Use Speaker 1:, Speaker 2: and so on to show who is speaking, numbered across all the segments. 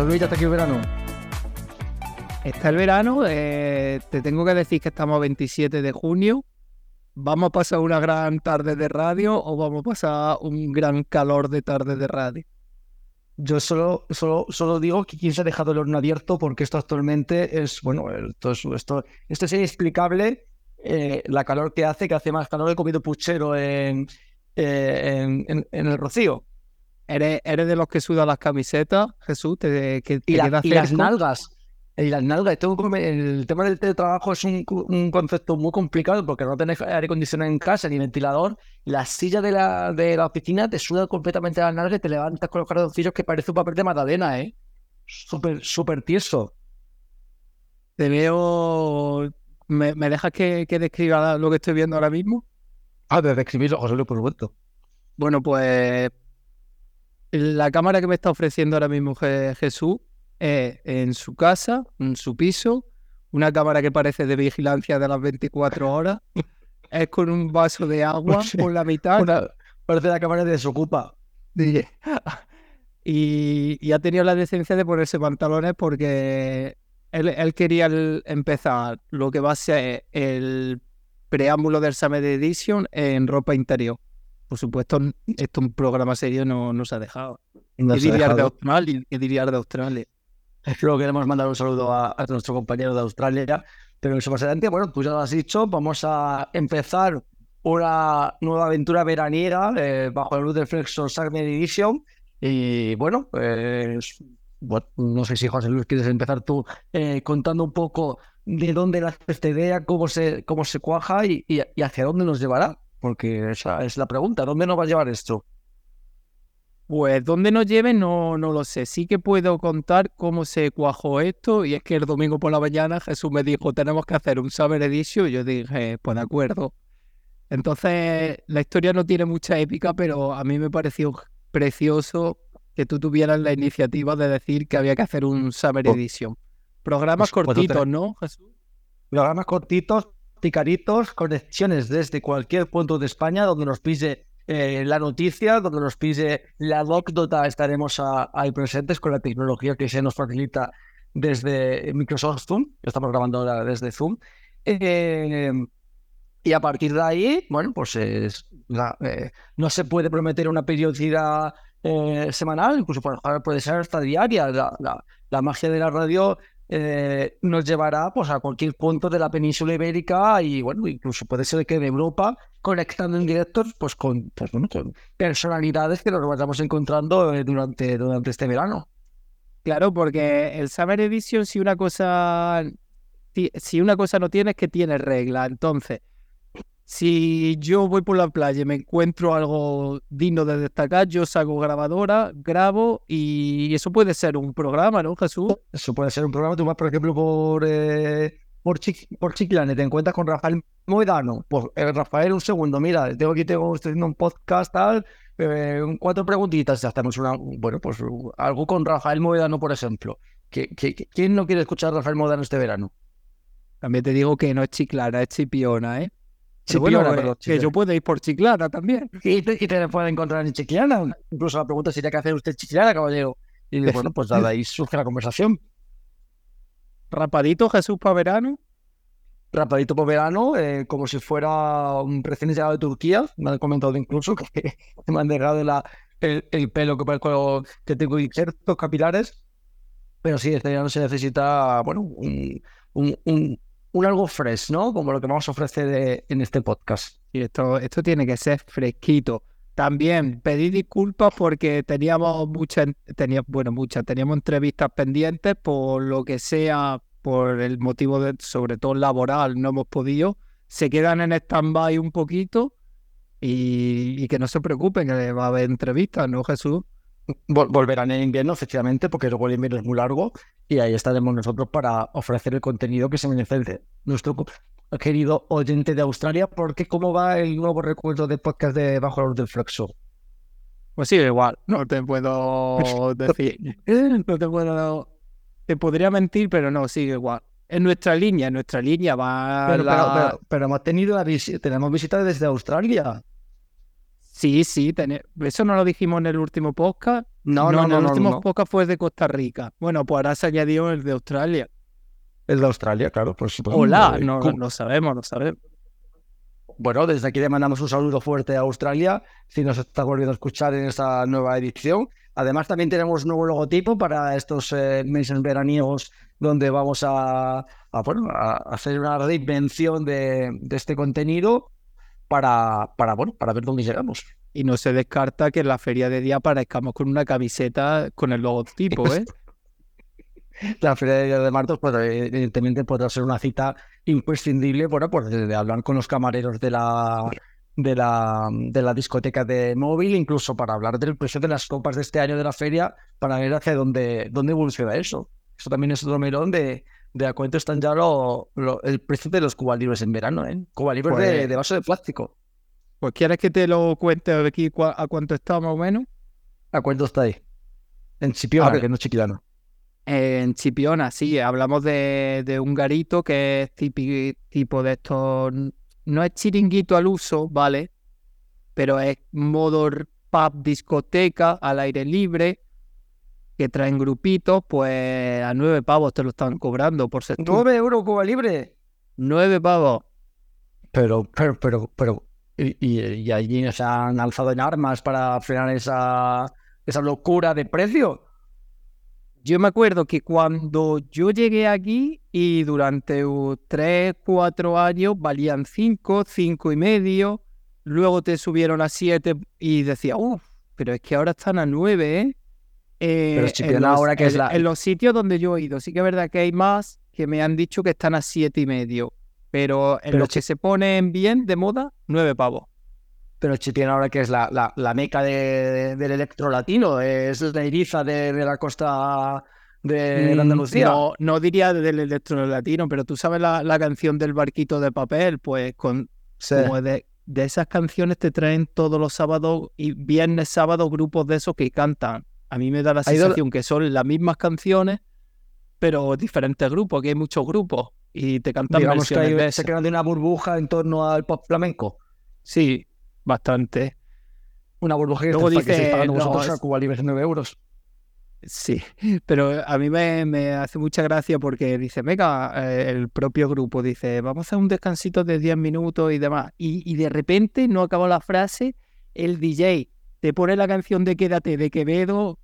Speaker 1: José Luis, ya está aquí el verano.
Speaker 2: Está el verano, eh, te tengo que decir que estamos a 27 de junio. ¿Vamos a pasar una gran tarde de radio o vamos a pasar un gran calor de tarde de radio?
Speaker 1: Yo solo, solo, solo digo que quien se ha dejado el horno abierto porque esto actualmente es, bueno, esto es, esto, esto es inexplicable. eh, la calor que hace, que hace más calor que he comido puchero en, eh, en, en- en el Rocío.
Speaker 2: ¿Eres, eres de los que sudan las camisetas, Jesús? ¿Te, que te
Speaker 1: Y, la-
Speaker 2: queda
Speaker 1: y las nalgas. Y las nalgas. El tema del teletrabajo es un, un concepto muy complicado porque no tenés aire acondicionado en casa ni ventilador. La silla de la, de la oficina te suda completamente las nalgas y te levantas con los calzoncillos que parece un papel de magdalena, ¿eh? Súper, súper tieso.
Speaker 2: Te veo... ¿Me, me dejas que, que describa lo que estoy viendo ahora mismo?
Speaker 1: Ah, desde escribirlo, José Luis, por supuesto.
Speaker 2: Bueno, pues la cámara que me está ofreciendo ahora mismo Je- Jesús es en su casa, en su piso, una cámara que parece de vigilancia de las 24 horas, es con un vaso de agua
Speaker 1: sí,
Speaker 2: por la mitad
Speaker 1: Una- parece la cámara de Desocupa.
Speaker 2: y, y ha tenido la decencia de ponerse pantalones porque él, él quería el- empezar lo que va a ser el preámbulo del Summer Edition en ropa interior. Por supuesto, esto un programa serio no nos ha dejado.
Speaker 1: No
Speaker 2: ¿Qué dirías de. Australia? ¿Qué dirías de Australia?
Speaker 1: Creo que queremos mandar un saludo a, a nuestro compañero de Australia. Pero eso más adelante, bueno, tú ya lo has dicho, vamos a empezar una nueva aventura veraniega eh, bajo la luz del Flexor Summer Edition. Y bueno, pues, bueno, no sé si José Luis quieres empezar tú eh, contando un poco de dónde nace esta idea, cómo se, cómo se cuaja y, y- y hacia dónde nos llevará. Porque esa es la pregunta, ¿dónde nos va a llevar esto?
Speaker 2: Pues dónde nos lleve no, no lo sé. Sí que puedo contar cómo se cuajó esto. Y es que el domingo por la mañana Jesús me dijo, tenemos que hacer un Summer Edition. Y yo dije, pues de acuerdo. Entonces, la historia no tiene mucha épica, pero a mí me pareció precioso que tú tuvieras la iniciativa de decir que había que hacer un Summer
Speaker 1: Pues-
Speaker 2: Edition. Programas
Speaker 1: pues- pues
Speaker 2: cortitos, ¿no, Jesús?
Speaker 1: Programas cortitos, picaritos, conexiones desde cualquier punto de España donde nos pise eh, la noticia, donde nos pise la anécdota, estaremos ahí presentes con la tecnología que se nos facilita desde Microsoft Zoom, estamos grabando ahora desde Zoom. Eh, y a partir de ahí, bueno, pues es la- eh, no se puede prometer una periodicidad eh, semanal, incluso puede ser hasta diaria. La, la- la magia de la radio eh, nos llevará pues, a cualquier punto de la península ibérica y bueno, incluso puede ser que de Europa, conectando en directo pues, con, pues, con personalidades que nos vayamos encontrando eh, durante, durante este verano.
Speaker 2: Claro, porque el Summer Edition, si una cosa, si una cosa no tiene, es que tiene regla. Entonces, si yo voy por la playa y me encuentro algo digno de destacar, yo saco grabadora, grabo y eso puede ser un programa, ¿no, Jesús?
Speaker 1: Eso puede ser un programa, tú vas, por ejemplo, por, eh, por, Chic- por te encuentras con Rafael Moedano. Pues eh, Rafael, un segundo, mira, tengo aquí, tengo, estoy haciendo un podcast, tal, eh, cuatro preguntitas, ya hacemos una, bueno, pues algo con Rafael Moedano, por ejemplo. ¿Qui- qui- qui- ¿Quién no quiere escuchar a Rafael Moedano este verano?
Speaker 2: También te digo que no es chiclana, es chipiona, ¿eh? Bueno,
Speaker 1: perdón,
Speaker 2: eh, que yo puedo ir por chiclana también.
Speaker 1: Y te, y te puede encontrar en Chiclana. Incluso la pregunta sería, ¿qué hace usted Chiclana, caballero? Y bueno, pues nada, ahí surge la conversación.
Speaker 2: Rapadito Jesús para verano.
Speaker 1: rapadito por verano, eh, como si fuera un recién llegado de Turquía. Me han comentado incluso que me han dejado la, el, el pelo que, que tengo injertos capilares. Pero sí, este verano se necesita, bueno, un, un, un, un algo fresh, ¿no? Como lo que vamos a ofrecer eh, en este podcast.
Speaker 2: Y esto, esto tiene que ser fresquito. También pedí disculpas porque teníamos muchas, tenía, bueno, muchas, teníamos entrevistas pendientes por lo que sea, por el motivo de, sobre todo laboral, no hemos podido. Se quedan en stand-by un poquito y, y que no se preocupen, que va a haber entrevistas, ¿no, Jesús?
Speaker 1: Vol- volverán en invierno, efectivamente, porque luego el invierno es muy largo y ahí estaremos nosotros para ofrecer el contenido que se merece nuestro querido oyente de Australia, porque cómo va el nuevo recuerdo de podcast de Bajo la Luz del Flexo.
Speaker 2: Pues sí, igual, no te puedo decir, no te puedo, te podría mentir, pero no, sigue igual. En nuestra línea, en nuestra línea va
Speaker 1: Pero,
Speaker 2: la-
Speaker 1: pero, pero, pero hemos tenido la visi- tenemos visitas desde Australia.
Speaker 2: Sí, sí, tene- eso no lo dijimos en el último podcast.
Speaker 1: No, no,
Speaker 2: en
Speaker 1: no,
Speaker 2: el
Speaker 1: no,
Speaker 2: último
Speaker 1: no.
Speaker 2: podcast fue de Costa Rica. Bueno, pues ahora se añadió el de Australia.
Speaker 1: El de Australia, claro, por supuesto.
Speaker 2: Hola, no, sabemos, no sabemos.
Speaker 1: Bueno, desde aquí le mandamos un saludo fuerte a Australia, si nos está volviendo a escuchar en esta nueva edición. Además, también tenemos nuevo logotipo para estos eh, meses veraniegos, donde vamos a, a, bueno, a hacer una reinvención de, de este contenido para, para, bueno, para ver dónde llegamos.
Speaker 2: Y no se descarta que en la feria de día aparezcamos con una camiseta con el logotipo, ¿eh?
Speaker 1: La Feria de, de Martos, pues, evidentemente, podrá ser una cita imprescindible, bueno, pues de, de hablar con los camareros de la, de la, de la discoteca de móvil, incluso para hablar del precio de las copas de este año de la feria, para ver hacia dónde, dónde evoluciona eso. Eso también es otro melón de, de a cuánto están ya lo, lo- el precio de los Cuba Libres en verano, ¿eh? Cuba Libres de,
Speaker 2: Pues-
Speaker 1: de vaso de plástico.
Speaker 2: Pues ¿quieres que te lo cuente aquí cua- a cuánto está más o menos?
Speaker 1: ¿A cuánto está ahí? En Chipiona, que no es chiquilano.
Speaker 2: En Chipiona, sí, hablamos de, de un garito que es tipi- tipo de estos, no es chiringuito al uso, ¿vale? Pero es modo pub discoteca al aire libre, que traen grupitos, pues a nueve pavos te lo están cobrando por sector.
Speaker 1: ¿9 euros Cuba Libre?
Speaker 2: Nueve pavos.
Speaker 1: Pero, pero, pero, pero, y, y- y allí se han alzado en armas para frenar esa, esa locura de precio.
Speaker 2: Yo me acuerdo que cuando yo llegué aquí y durante tres, cuatro años valían cinco, cinco y medio, luego te subieron a siete y decía, uff, pero es que ahora están a nueve, ¿eh? Eh,
Speaker 1: Pero
Speaker 2: en
Speaker 1: Chipiona
Speaker 2: los-
Speaker 1: ahora que es
Speaker 2: en-
Speaker 1: la-
Speaker 2: En los sitios donde yo he ido, sí que es verdad que hay más que me han dicho que están a siete y medio, pero en
Speaker 1: Pero
Speaker 2: los que se ponen bien de moda, nueve pavos.
Speaker 1: Pero Chipiona ahora que es la, la, la meca de- del electro latino, es la Ibiza de, de la costa de
Speaker 2: Mm,
Speaker 1: Andalucía.
Speaker 2: No, no diría del electro latino, pero tú sabes la, la canción del barquito de papel, pues con
Speaker 1: Sí.
Speaker 2: como de, de esas canciones te traen todos los sábados y viernes, sábado grupos de esos que cantan. A mí me da la sensación que son las mismas canciones, pero diferentes grupos, que hay muchos grupos y te cantan
Speaker 1: Digamos que
Speaker 2: versiones de
Speaker 1: hay, se
Speaker 2: esas.
Speaker 1: crea de una burbuja en torno al pop flamenco.
Speaker 2: Sí, bastante.
Speaker 1: Una burbuja que,
Speaker 2: Luego
Speaker 1: está- que
Speaker 2: dice,
Speaker 1: estáis pagando
Speaker 2: no,
Speaker 1: vosotros a Cuba Libre 9 euros.
Speaker 2: Sí, pero a mí me, me hace mucha gracia porque dice, venga, eh, el propio grupo dice, vamos a hacer un descansito de 10 minutos y demás. Y, y de repente no acaba la frase, el DJ te pone la canción de Quédate de Quevedo,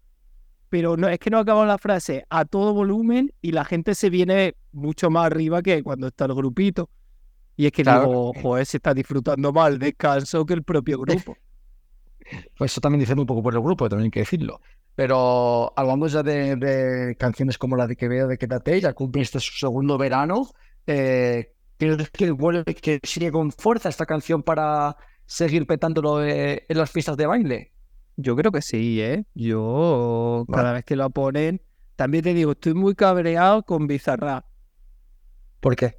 Speaker 2: pero no es que no acaba la frase a todo volumen y la gente se viene mucho más arriba que cuando está el grupito. Y es que
Speaker 1: Claro.
Speaker 2: digo, joder, se está disfrutando más el descanso que el propio grupo.
Speaker 1: Pues eso también dice muy poco por el grupo, también hay que decirlo. Pero hablando ya de, de canciones como la de Quevedo de Quédate, ya cumpliste su segundo verano. Eh, ¿Crees que, que sigue con fuerza esta canción para seguir petándolo eh, en las pistas de baile?
Speaker 2: Yo creo que sí, ¿eh? Yo,
Speaker 1: Vale.
Speaker 2: cada vez que lo ponen, también te digo, estoy muy cabreado con Bizarrap.
Speaker 1: ¿Por qué?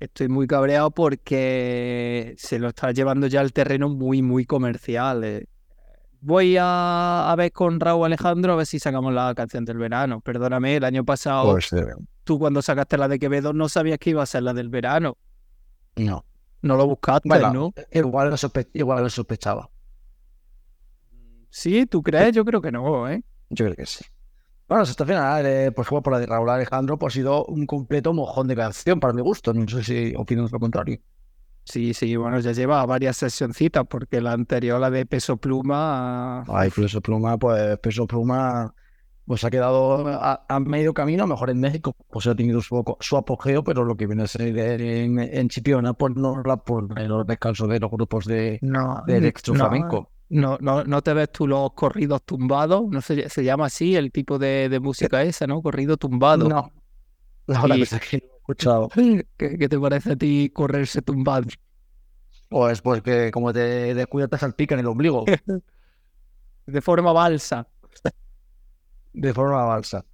Speaker 2: Estoy muy cabreado porque se lo está llevando ya al terreno muy, muy comercial. eh. Voy a, a ver con Raúl Alejandro a ver si sacamos la canción del verano. Perdóname, el año pasado
Speaker 1: Pues eh,
Speaker 2: tú cuando sacaste la de Quevedo no sabías que iba a ser la del verano.
Speaker 1: no.
Speaker 2: No lo buscaste,
Speaker 1: Bueno,
Speaker 2: ¿no?
Speaker 1: igual, lo sospe- igual lo sospechaba.
Speaker 2: Sí, ¿tú crees? Yo creo que no, ¿eh?
Speaker 1: Yo creo que sí. Bueno, hasta el final, eh, por ejemplo, por la de Raúl Alejandro, pues ha sido un completo mojón de canción para mi gusto. No sé si opinas lo contrario.
Speaker 2: Sí, sí, bueno, ya lleva varias sesioncitas porque la anterior, la de Peso Pluma,
Speaker 1: Ay, Peso Pluma, pues Peso Pluma pues ha quedado a, a medio camino, mejor en México, pues ha tenido su, su apogeo, pero lo que viene a ser en, en Chipiona, pues no la por los descansos de los grupos de,
Speaker 2: no,
Speaker 1: de electro
Speaker 2: no,
Speaker 1: flamenco.
Speaker 2: No, no, no te ves tú los corridos tumbados, no se, se llama así el tipo de, de música esa, ¿no? Corrido tumbado.
Speaker 1: No, la verdad es que no he escuchado.
Speaker 2: ¿Qué, qué te parece a ti correrse tumbado?
Speaker 1: Pues, pues que como te descuidas te salpica en el ombligo,
Speaker 2: De forma balsa.
Speaker 1: de forma balsa.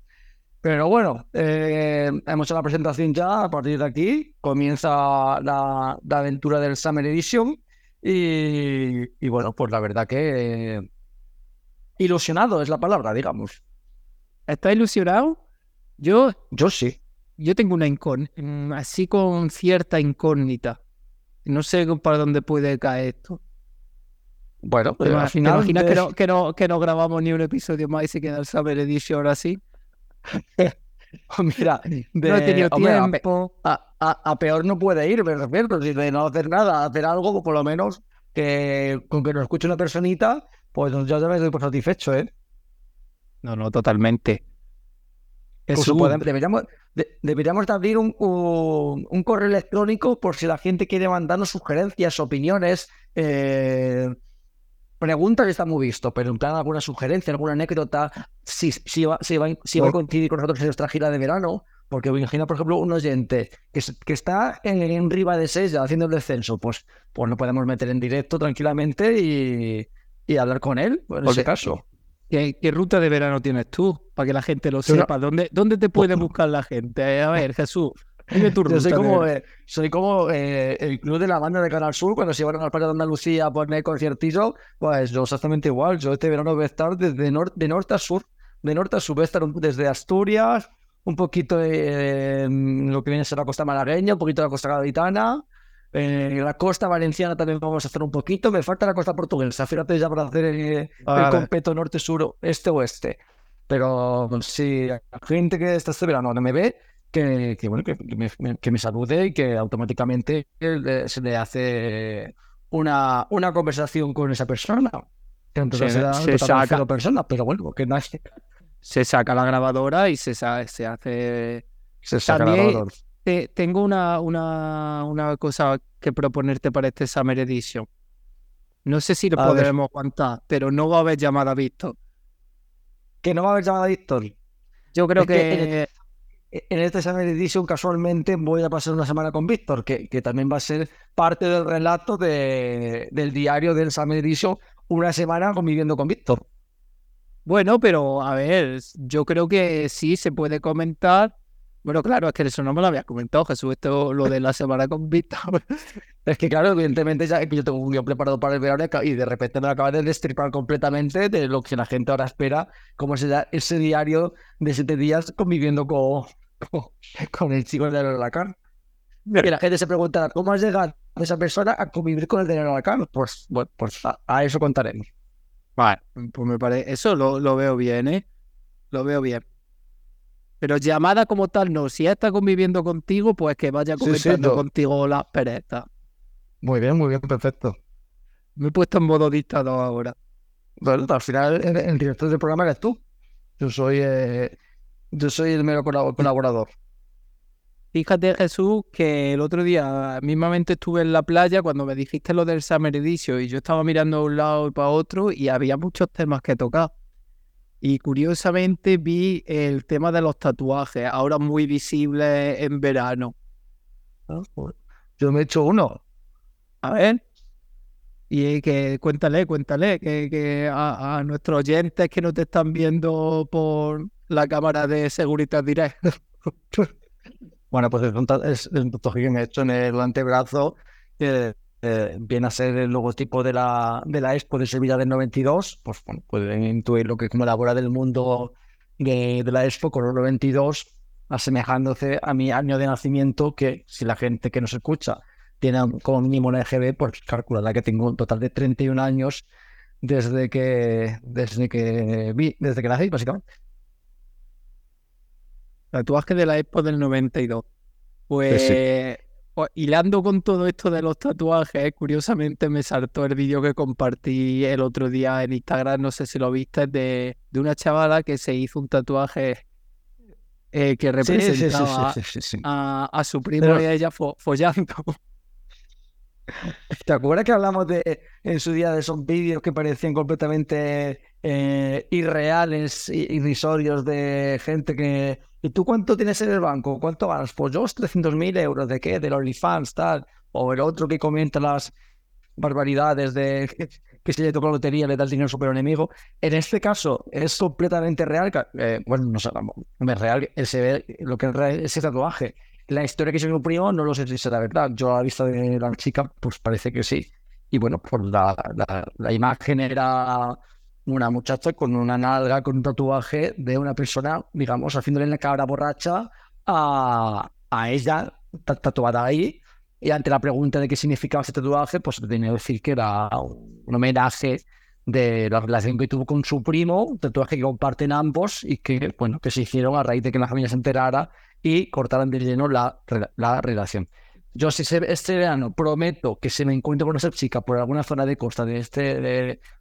Speaker 1: Pero bueno, eh, hemos hecho la presentación ya. A partir de aquí comienza la, la aventura del Summer Edition. Y, y bueno, pues la verdad que eh, ilusionado es la palabra, digamos.
Speaker 2: ¿Estás ilusionado? Yo,
Speaker 1: Yo sí.
Speaker 2: yo tengo una incógnita, así con cierta incógnita. No sé para dónde puede caer esto.
Speaker 1: Bueno,
Speaker 2: ¿Te,
Speaker 1: pero
Speaker 2: te imaginas que no, que, no, que no grabamos ni un episodio más y se queda el Summer Edition ahora sí?
Speaker 1: Mira,
Speaker 2: No he
Speaker 1: de-
Speaker 2: tenido
Speaker 1: hombre,
Speaker 2: tiempo.
Speaker 1: a, a- a peor no puede ir, me refiero. Si de no hacer nada, hacer algo, por lo menos que con que nos escuche una personita, pues yo ya me doy por satisfecho, ¿eh?
Speaker 2: No, no, totalmente.
Speaker 1: Podemos- deberíamos, de- deberíamos de abrir un, un- un correo electrónico por si la gente quiere mandarnos sugerencias, opiniones, eh, preguntas está muy visto, pero en plan alguna sugerencia, alguna anécdota, si, si, va, si, va, si va a coincidir con nosotros en nuestra gira de verano, porque imagina, por ejemplo, un oyente que, que está en, en Riva de Sella haciendo el descenso, pues, pues lo podemos meter en directo tranquilamente y, y hablar con él, en
Speaker 2: Porque-
Speaker 1: ese caso.
Speaker 2: ¿qué, qué ruta de verano tienes tú? Para que la gente lo sepa. ¿Dónde, ¿Dónde te puede buscar la gente? A ver, Jesús,
Speaker 1: Yo soy como, eh, soy como eh, el club de la banda de Canal Sur cuando se iban a la playa de Andalucía a poner conciertillo, pues yo exactamente igual. Yo este verano voy a estar desde nor- de norte a sur, de norte a sur, voy a estar desde Asturias, un poquito de eh, lo que viene a ser la costa malagueña, un poquito de la costa gaditana, eh, la costa valenciana también vamos a hacer un poquito, me falta la costa portuguesa, fíjate ya para hacer eh, el
Speaker 2: Vale.
Speaker 1: completo norte-sur, este-oeste. Pero si la gente que está este verano no me ve, que, que, bueno, que, que me, que me salude y que automáticamente eh, se le hace una, una conversación con esa persona. Que entonces
Speaker 2: Se- se saca.
Speaker 1: persona, pero bueno, que nadie
Speaker 2: Se saca la grabadora y se, se hace
Speaker 1: se saca la
Speaker 2: También-
Speaker 1: grabadora.
Speaker 2: Te- tengo una, una, una cosa que proponerte para este Summer Edition. No sé si lo
Speaker 1: A ver.
Speaker 2: podremos aguantar, pero no va a haber llamada a Víctor.
Speaker 1: Que no va a haber llamada a Víctor.
Speaker 2: Yo creo
Speaker 1: Es que en
Speaker 2: que,
Speaker 1: En este Summer Edition, casualmente, voy a pasar una semana con Víctor, que, que también va a ser parte del relato de- del diario del Summer Edition, una semana conviviendo con Víctor.
Speaker 2: bueno, pero a ver, yo creo que sí se puede comentar. Bueno, claro, es que eso no me lo habías comentado, Jesús, esto lo de la semana con Víctor.
Speaker 1: Es que, claro, evidentemente, ya que yo tengo un guion preparado para el verano y de repente me lo acabas de destripar completamente de lo que la gente ahora espera, como será ese diario de siete días conviviendo con, con, el chico del Alacán. Y la gente se preguntará, ¿cómo has llegado a esa persona a convivir con el del Alacán? Pues, bueno, pues a, a eso contaremos.
Speaker 2: Vale, pues me parece, eso lo, lo veo bien, ¿eh? Lo veo bien. Pero llamada como tal, no. Si está conviviendo contigo, pues que vaya
Speaker 1: Sí, sí,
Speaker 2: comentando contigo las perezas.
Speaker 1: Muy bien, muy bien, perfecto.
Speaker 2: Me he puesto en modo dictador ahora.
Speaker 1: Bueno, al final, el, el director del programa eres tú. Yo soy, eh, yo soy el mero colabo- colaborador.
Speaker 2: Fíjate, Jesús, que el otro día mismamente estuve en la playa cuando me dijiste lo del Summer Edition y yo estaba mirando a un lado y para otro y había muchos temas que tocar. Y curiosamente vi el tema de los tatuajes, ahora muy visibles en verano.
Speaker 1: ¿no? Pues, Yo me he hecho uno.
Speaker 2: A ver. Y que cuéntale, cuéntale, que, que a, a nuestros oyentes que no te están viendo por la cámara de Seguridad Direct.
Speaker 1: Bueno, pues que me he hecho en el antebrazo, que eh, viene a ser el logotipo de la, de la Expo de Sevilla del 92. Pues bueno, pueden intuir lo que como la bola del mundo de, de la Expo el 92, asemejándose a mi año de nacimiento, que si la gente que nos escucha tiene como mínimo una EGB, pues calculará que tengo un total de 31 años desde que, desde que vi, desde que nací, básicamente.
Speaker 2: Tatuaje de la Expo del 92. Pues,
Speaker 1: sí.
Speaker 2: pues, hilando con todo esto de los tatuajes, curiosamente me saltó el vídeo que compartí el otro día en Instagram, no sé si lo viste, de, de una chavala que se hizo un tatuaje eh, que representaba
Speaker 1: sí, sí, sí.
Speaker 2: A, a su primo
Speaker 1: Pero-
Speaker 2: y a ella fo- follando.
Speaker 1: ¿Te acuerdas que hablamos de en su día de esos vídeos que parecían completamente eh, irreales, irrisorios de gente que... ¿Y tú cuánto tienes en el banco? ¿Cuánto ganas? Pues yo 300.000 euros. ¿De qué? Del OnlyFans, tal. O el otro que comenta las barbaridades de que se le tocó la lotería, le da el dinero a su peor enemigo. En este caso es completamente real. eh, bueno, no sé, no es real. Se ve lo que es ese tatuaje. La historia que se primo no lo sé si será verdad. Yo a la vista de la chica, pues parece que sí. Y bueno, pues la, la, la imagen era una muchacha con una nalga, con un tatuaje de una persona, digamos, haciéndole en la cara borracha a, a ella, ta- tatuada ahí, Y ante la pregunta de qué significaba ese tatuaje, pues tenía que decir que era un homenaje de la relación que tuvo con su primo, tatuaje que comparten ambos y que, bueno, que se hicieron a raíz de que la familia se enterara y cortaran de lleno la, la relación. Yo si este verano prometo que se me encuentro con esa chica por alguna zona de costa de, este,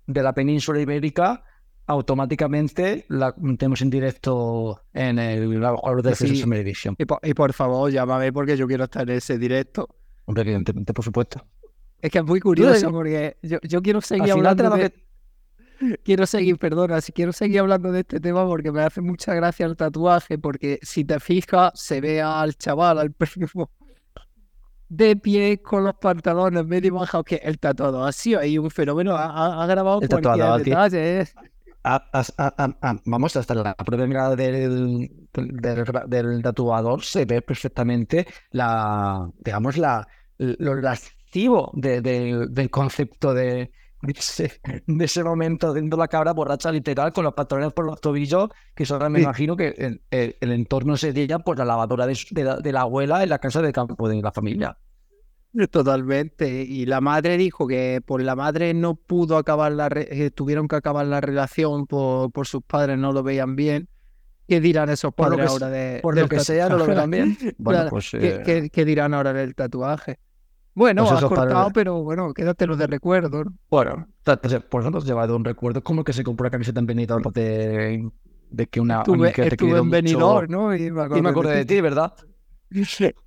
Speaker 1: de, la península ibérica, automáticamente la metemos en directo en el juego de sí. Summer Edition.
Speaker 2: Y por, y por, favor, llámame porque yo quiero estar en ese directo.
Speaker 1: Hombre, evidentemente, por supuesto.
Speaker 2: Es que es muy curioso porque yo, yo quiero seguir hablando de... Quiero seguir, perdona, si quiero seguir hablando de este tema porque me hace mucha gracia el tatuaje, porque si te fijas, se ve al chaval, al primo, de pie con los pantalones medio bajados, que el tatuado ha sido ahí un fenómeno, ha, grabado el cualquier detalle.
Speaker 1: vamos, hasta la prueba del, del, tatuador se ve perfectamente la, digamos, la, lo lascivo del concepto de, de ese, momento dentro de la cabra borracha literal con los pantalones por los tobillos, que eso me imagino que el, el, entorno sería pues la lavadora de, de, la, abuela en la casa de campo de la familia.
Speaker 2: Totalmente. Y la madre dijo que por la madre no pudo acabar la eh, tuvieron que acabar la relación por, por sus padres, no lo veían bien. ¿Qué dirán esos padres ahora de
Speaker 1: Por lo que sea, no lo verán bien.
Speaker 2: Bueno, pues, ¿Qué, qué, dirán ahora del tatuaje? Bueno, pues has cortado, pero bueno, quédatelo de recuerdo.
Speaker 1: Bueno, por eso has llevado un recuerdo. como que se compró la camiseta en Benidorm de, de que una
Speaker 2: estuve, que te estuve en Benidorm, ¿no?
Speaker 1: Y me, y acordé de ti, ¿verdad?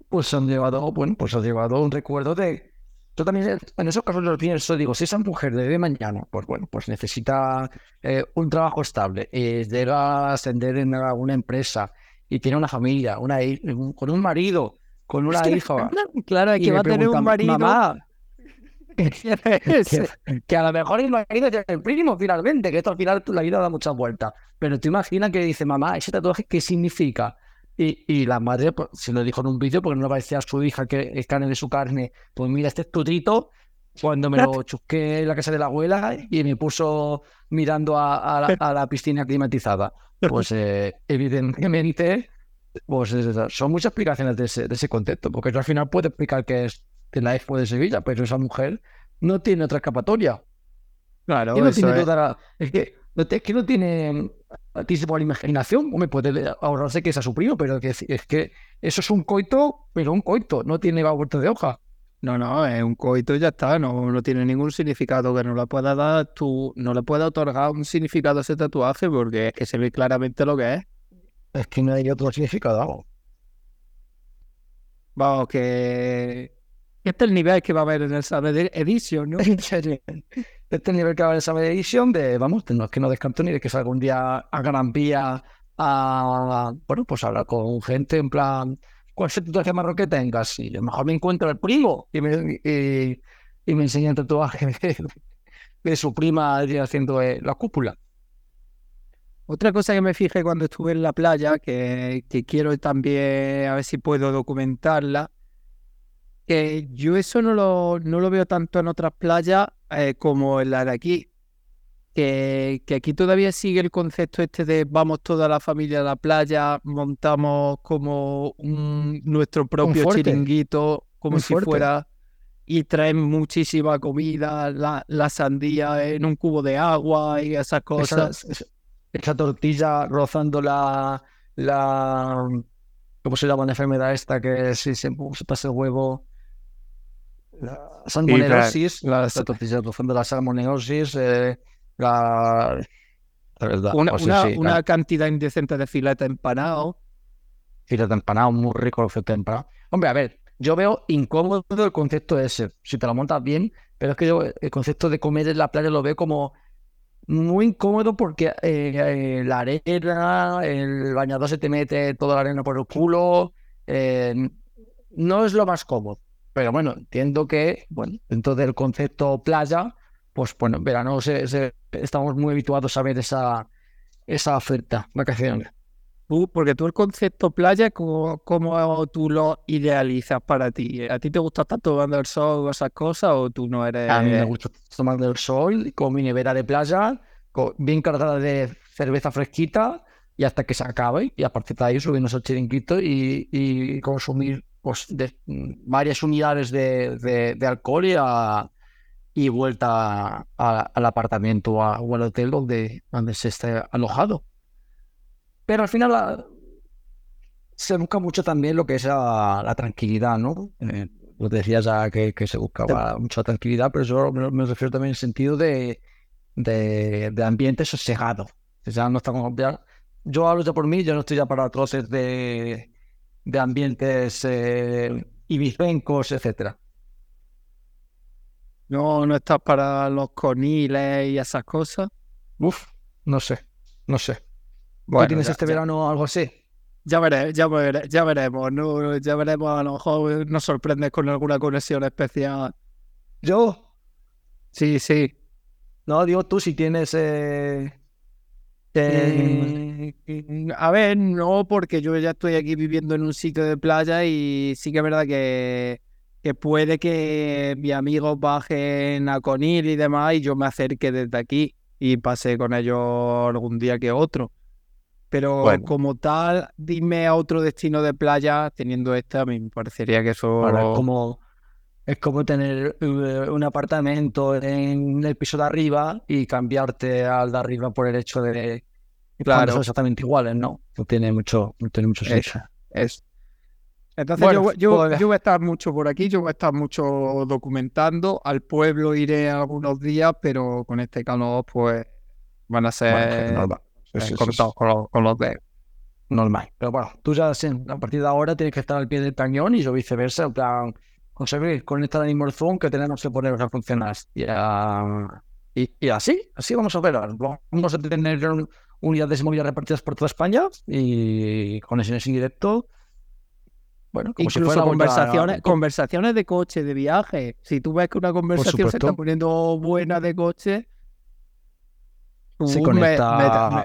Speaker 1: Pues han llevado, bueno, pues has llevado un recuerdo de... Yo también, en esos casos lo pienso, digo, si esa mujer de mañana, pues bueno, pues necesita eh, un trabajo estable y debe ascender en alguna empresa y tiene una familia, una, con un marido, con una hija.
Speaker 2: Claro, que va a tener un marido.
Speaker 1: Mamá, que, a lo mejor el marido es el primo finalmente, que esto al final la vida da muchas vueltas. Pero tú imaginas que dice, mamá, ese tatuaje, ¿qué significa? Y, y la madre pues, se lo dijo en un vídeo porque no le parecía a su hija que es carne de su carne. Pues mira, este tutito, cuando me lo chusqué en la casa de la abuela y me puso mirando a, la, piscina climatizada. Pues eh, evidentemente pues son muchas explicaciones de ese, de ese concepto, porque al final puede explicar que es de la Expo de Sevilla, pero esa mujer no tiene otra escapatoria.
Speaker 2: Claro,
Speaker 1: no tiene es. que, es que no tiene la imaginación, me puede ahorrarse que sea su primo, pero es que eso es un coito, pero un coito, no tiene vuelta de hoja.
Speaker 2: No, no, es un coito y ya está, no, no tiene ningún significado que no le pueda dar tú, no le pueda otorgar un significado a ese tatuaje porque es que se ve claramente lo que es.
Speaker 1: Es que no hay otro significado.
Speaker 2: Vamos, que. Este es el nivel que va a haber en el Saber Edition, ¿no?
Speaker 1: Este es el nivel que va a haber en el Saber Edition de, vamos, no es que no descanto ni de que salga un día a Gran Vía a, bueno, pues hablar con gente en plan, ¿cuál es el tatuaje marrón que tengas? Y a lo mejor me encuentro el primo y me, y, me enseña el tatuaje de, su prima haciendo eh, la cúpula.
Speaker 2: Otra cosa que me fijé cuando estuve en la playa, que, quiero también a ver si puedo documentarla, que yo eso no lo, no lo veo tanto en otras playas eh, como en la de aquí. Que, que, aquí todavía sigue el concepto este de vamos toda la familia a la playa, montamos como un, nuestro propio chiringuito, como si fuera, y traen muchísima comida, la, la, sandía en un cubo de agua y esas cosas
Speaker 1: esa tortilla rozando la, la ¿cómo se llama la enfermedad esta que si se, pasa el huevo? La salmonelosis, la, tortilla rozando la salmonelosis, eh, la,
Speaker 2: verdad, una, pues una, cantidad indecente de filete empanado.
Speaker 1: Filete empanado, muy rico el filete empanado. Hombre, a ver, yo veo incómodo el concepto ese, si te lo montas bien, pero es que yo el concepto de comer en la playa lo veo como muy incómodo porque eh, la arena, el bañador se te mete toda la arena por el culo. Eh, no es lo más cómodo. Pero bueno, entiendo que, bueno, dentro del concepto playa, pues bueno, verano estamos muy habituados a ver esa, esa oferta, vacaciones
Speaker 2: porque tú el concepto playa, ¿cómo, ¿cómo, tú lo idealizas para ti? ¿A ti te gusta estar tomando el sol o esas cosas o tú no eres...?
Speaker 1: A mí me gusta tomando el sol con mi nevera de playa, bien cargada de cerveza fresquita y hasta que se acabe y a partir de ahí subirnos al chiringuito y, y consumir pues, de, varias unidades de, alcohol y, a, y vuelta al apartamento o, al hotel donde, donde se esté alojado. Pero al final se busca mucho también lo que es la, tranquilidad, ¿no? Eh, lo decías ya que, que, se buscaba mucha tranquilidad, pero yo me, refiero también en el sentido de, de, de ambiente sosegado. Ya no estamos, yo hablo ya por mí, yo no estoy ya para troces de, de ambientes eh, ibicencos, etcétera.
Speaker 2: No, no estás para los coniles y esas cosas.
Speaker 1: Uf, no sé, no sé. Bueno, tienes este verano algo así?
Speaker 2: Ya veré, ya, ya veremos, no, ya veremos, a lo mejor nos sorprendes con alguna conexión especial.
Speaker 1: ¿Yo?
Speaker 2: Sí, sí.
Speaker 1: No, digo tú si tienes... Eh,
Speaker 2: eh, a ver, no, porque yo ya estoy aquí viviendo en un sitio de playa y sí que es verdad que, que puede que mis amigos bajen a Conil y demás y yo me acerque desde aquí y pase con ellos algún día que otro. Pero como tal, dime a otro destino de playa teniendo esta, me parecería que eso...
Speaker 1: como es como tener eh, un apartamento en el piso de arriba y cambiarte al de arriba por el hecho de claro. son exactamente iguales, ¿no? No tiene mucho, no tiene mucho
Speaker 2: sentido. Es, Entonces yo, yo, pues, yo, voy a estar mucho por aquí, yo voy a estar mucho documentando. Al pueblo iré algunos días, pero con este calor, pues van a ser normal. con, con, los de
Speaker 1: normal. Pero bueno, tú ya a partir de ahora tienes que estar al pie del cañón y yo viceversa, en plan, conseguir conectar al Immorphone que tenemos que poner a funcionar. Y, y, así, así vamos a ver. Vamos a tener unidades móviles repartidas por toda España y conexiones en directo.
Speaker 2: Bueno, como Incluso si fuera conversaciones, conversaciones de coche, de viaje. Si tú ves que una conversación se está poniendo buena de coche,
Speaker 1: se conecta,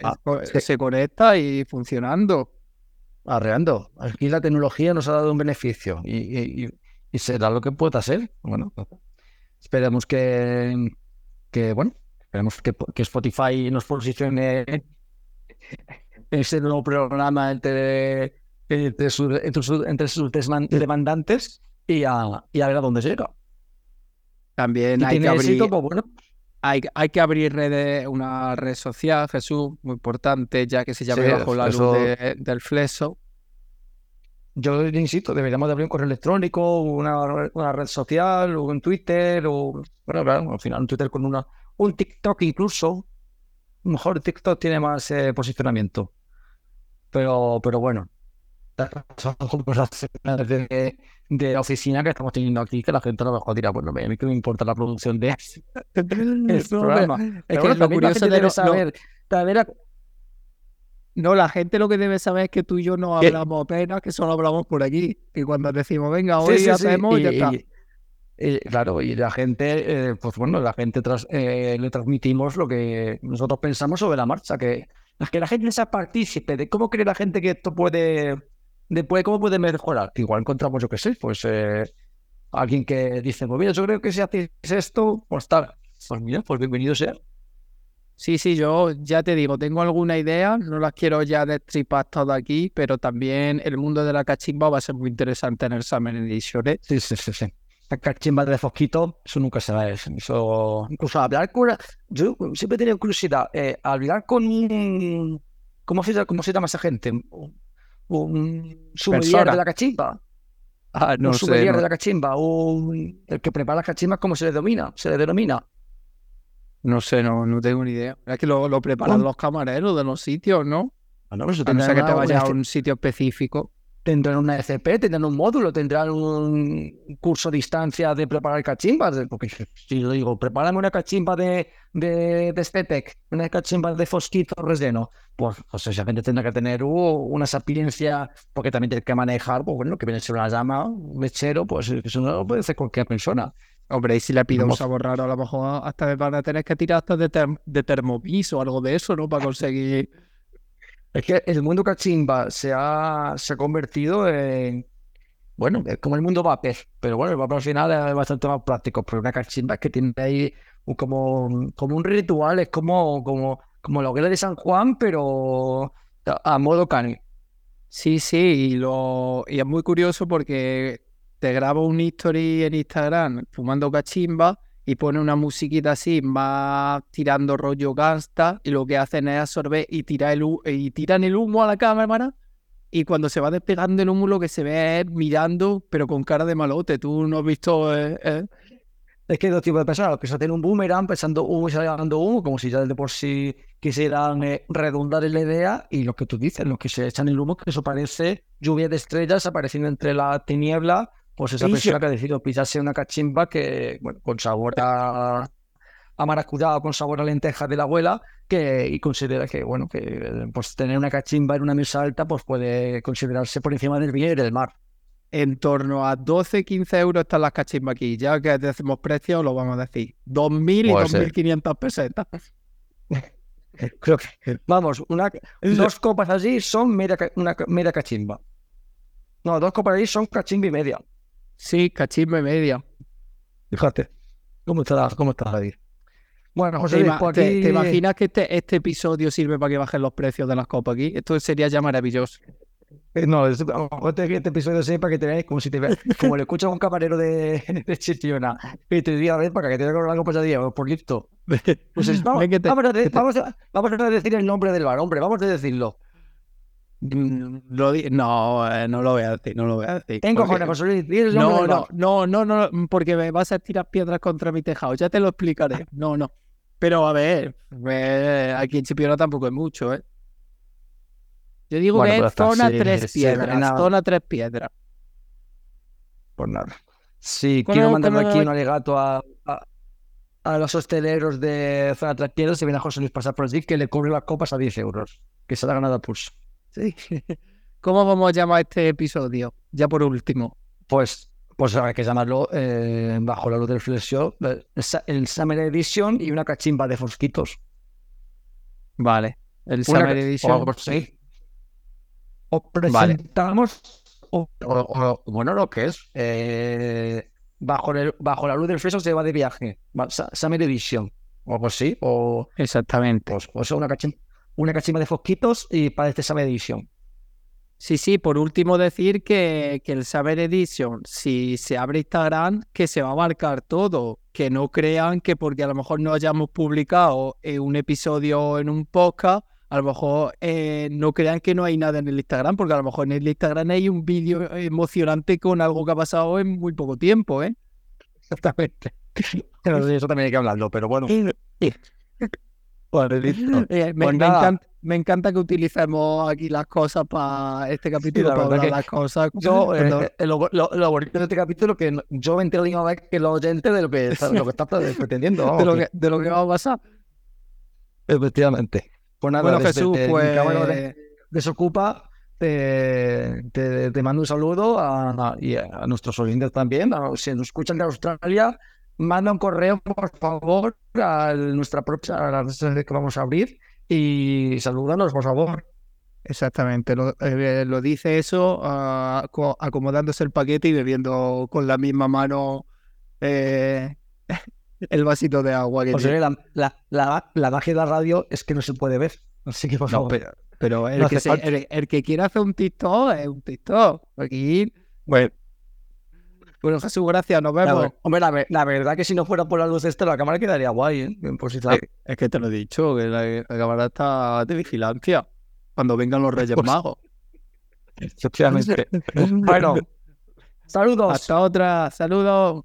Speaker 2: se conecta y funcionando.
Speaker 1: Arreando. Aquí la tecnología nos ha dado un beneficio y, y será lo que pueda ser. Bueno, esperemos que, que bueno, esperemos que, que Spotify nos posicione ese nuevo programa entre, entre, entre, sus demandantes y a, y a ver a dónde llega.
Speaker 2: También hay que, abrir, pues bueno. Hay, hay, que abrir redes, una red social, Jesús, muy importante, ya que se llama bajo la luz del fleso
Speaker 1: yo insisto, deberíamos de abrir un correo electrónico, una, una red social, o un Twitter, o bueno, claro, al final un Twitter con una, un TikTok incluso. Mejor TikTok tiene más eh, posicionamiento. Pero, pero bueno, son cosas de, de oficina que estamos teniendo aquí que la gente a lo mejor dirá, bueno, a mí que me importa la producción de
Speaker 2: el programa. Es que lo curioso debe saber, no, la gente lo que debe saber es que tú y yo no hablamos apenas, que solo hablamos por aquí. Y cuando decimos, venga, hoy hacemos, y, ya está.
Speaker 1: claro, y la gente, eh, pues bueno, la gente tras, eh, le transmitimos lo que nosotros pensamos sobre la marcha, que, que la gente sea partícipe de cómo cree la gente que esto puede, de, cómo puede mejorar. Que igual encontramos, yo qué sé, pues eh, alguien que dice, pues mira, yo creo que si haces esto, pues tal. Pues mira, pues bienvenido sea.
Speaker 2: Sí, sí, yo ya te digo, tengo alguna idea, no las quiero ya destripar todo aquí, pero también el mundo de la cachimba va a ser muy interesante en el Summer Edition. ¿eh?
Speaker 1: Sí, sí, sí, sí. La cachimba de Fosquito, eso nunca se va a Eso... Incluso hablar con... Yo siempre he tenido curiosidad, eh, hablar con un... ¿Cómo se, cómo se llama esa gente? Un, un de la cachimba. Ah, no un sé, de la cachimba, un... el que prepara las cachimbas, ¿cómo se le domina? Se le denomina.
Speaker 2: No sé, no, no tengo ni idea. Es que lo, lo preparan los camareros de los sitios, ¿no?
Speaker 1: Ah, no, eso
Speaker 2: a no ser que te vayas a un sitio específico.
Speaker 1: Tendrán una FP, tendrán un módulo, tendrán un curso a distancia de preparar cachimbas. Porque si yo digo, prepárame una cachimba de, de, de Stetec, una cachimba de Fosquito relleno, pues, pues esa gente tendrá que tener uh, una sapiencia, porque también tiene que manejar, pues bueno, que viene a ser una llama, un mechero, pues eso no lo puede hacer cualquier persona.
Speaker 2: Hombre, y si le pido un sabor raro, a lo mejor hasta me van a tener que tirar hasta de, de termovis o algo de eso, ¿no? Para conseguir.
Speaker 1: Es que el mundo cachimba se ha, se ha convertido en. Bueno, es como el mundo vapor, pero bueno, el vapor al final es bastante más práctico, pero una cachimba es que tiene ahí como, como un ritual, es como, como, como la hoguera de San Juan, pero a modo cani.
Speaker 2: Sí, sí, y, lo, y es muy curioso porque te grabo un history en Instagram fumando cachimba y pone una musiquita así, va tirando rollo gangsta y lo que hacen es absorber y, tirar el, y tiran el humo a la cámara y cuando se va despegando el humo lo que se ve es mirando pero con cara de malote. Tú no has visto... Eh, eh?
Speaker 1: Es que hay dos tipos de personas, los que se tienen un boomerang pensando humo y saliendo humo, como si ya de por sí quisieran eh, redundar en la idea, y lo que tú dices, los que se echan el humo, que eso parece lluvia de estrellas apareciendo entre la tiniebla, pues esa persona que ha decidido pisarse una cachimba que, bueno, con sabor a, a maracuyá o con sabor a lenteja de la abuela, que, y considera que, bueno, que pues tener una cachimba en una mesa alta, pues puede considerarse por encima del bien y del mar
Speaker 2: en torno a 12, 15 euros están las cachimbas aquí. Ya que decimos precio, lo vamos a decir. 2.000 y 2.500 pesetas.
Speaker 1: Creo que, vamos, una, dos copas allí son media, una media cachimba. No, dos copas allí son cachimba y media.
Speaker 2: Sí, cachimba y media.
Speaker 1: Fíjate. ¿Cómo está, cómo está David?
Speaker 2: Bueno, José, ¿Te, ¿te, imaginas que este, este episodio sirve para que bajen los precios de las copas aquí? Esto sería ya maravilloso.
Speaker 1: Eh, no, este, este, este episodio sepa para que te veáis como si te veas, como le escuchas a un camarero de, de Chichiona y te diga, ven para que te con algo pasadía, por listo. Pues vamos, vamos, a, vamos, a, vamos, a, decir el nombre del bar, hombre, vamos a decirlo.
Speaker 2: Mm, no, eh, no lo voy a decir, no lo voy a decir.
Speaker 1: Tengo porque... José Luis,
Speaker 2: no, no, no, no, no, porque me vas a tirar piedras contra mi tejado, ya te lo explicaré. No, no. Pero a ver, eh, aquí en Chipiona tampoco es mucho, ¿eh? Yo digo que es zona tres piedras, zona tres piedras.
Speaker 1: Pues nada. Sí, quiero mandarle aquí un alegato a, a, los hosteleros de zona tres piedras, si viene a José Luis pasar por allí, que le cobre las copas a 10 euros, que se ha ganado a pulso.
Speaker 2: Sí. ¿Cómo vamos a llamar este episodio? Ya por último.
Speaker 1: Pues, pues hay que llamarlo eh, bajo la luz del flexión, el Summer Edition y una cachimba de fosquitos.
Speaker 2: Vale. El Summer Edition.
Speaker 1: sí o presentamos, o, bueno, lo que es, eh, bajo, el, bajo la luz del fresco se va de viaje, Summer Edition, o algo así, o...
Speaker 2: Exactamente.
Speaker 1: Pues, o sea, una, cachimba, una cachimba de fosquitos y para este Summer Edition.
Speaker 2: Sí, sí, por último decir que, que el Saber Edition, si se abre Instagram, que se va a marcar todo, que no crean que porque a lo mejor no hayamos publicado un episodio en un podcast, a lo mejor eh, no crean que no hay nada en el Instagram, porque a lo mejor en el Instagram hay un vídeo emocionante con algo que ha pasado en muy poco tiempo, ¿eh?
Speaker 1: Exactamente. eso también hay que hablarlo, pero bueno.
Speaker 2: Eh, me, pues me, encanta, que utilicemos aquí las cosas para este capítulo, para hablar las cosas.
Speaker 1: Yo, eh, lo, bonito de este capítulo que yo me entero de vez que los oyentes de lo que, lo que estás pretendiendo.
Speaker 2: de, lo que, de lo que va a pasar.
Speaker 1: Efectivamente.
Speaker 2: Pues nada, bueno, Jesús, pues...
Speaker 1: Desocupa, te, te, mando un saludo a, y a nuestros oyentes también. si nos escuchan de Australia, manda un correo, por favor, a nuestra propia a la red que vamos a abrir y salúdanos, por favor.
Speaker 2: Exactamente, lo, eh, lo dice eso acomodándose el paquete y bebiendo con la misma mano eh, el vasito de agua que
Speaker 1: la, la, la, la, magia de la radio es que no se puede ver. Así que, por favor.
Speaker 2: pero, el, que el, que quiera hacer un TikTok es un TikTok. Aquí. Bueno. Bueno, Jesús, gracias, nos vemos.
Speaker 1: hombre, la, verdad que si no fuera por la luz esta, la cámara quedaría guay, ¿eh?
Speaker 2: es, que te lo he dicho, que la, cámara está de vigilancia cuando vengan los Reyes pues Magos.
Speaker 1: Efectivamente. bueno, saludos.
Speaker 2: Hasta otra, saludos.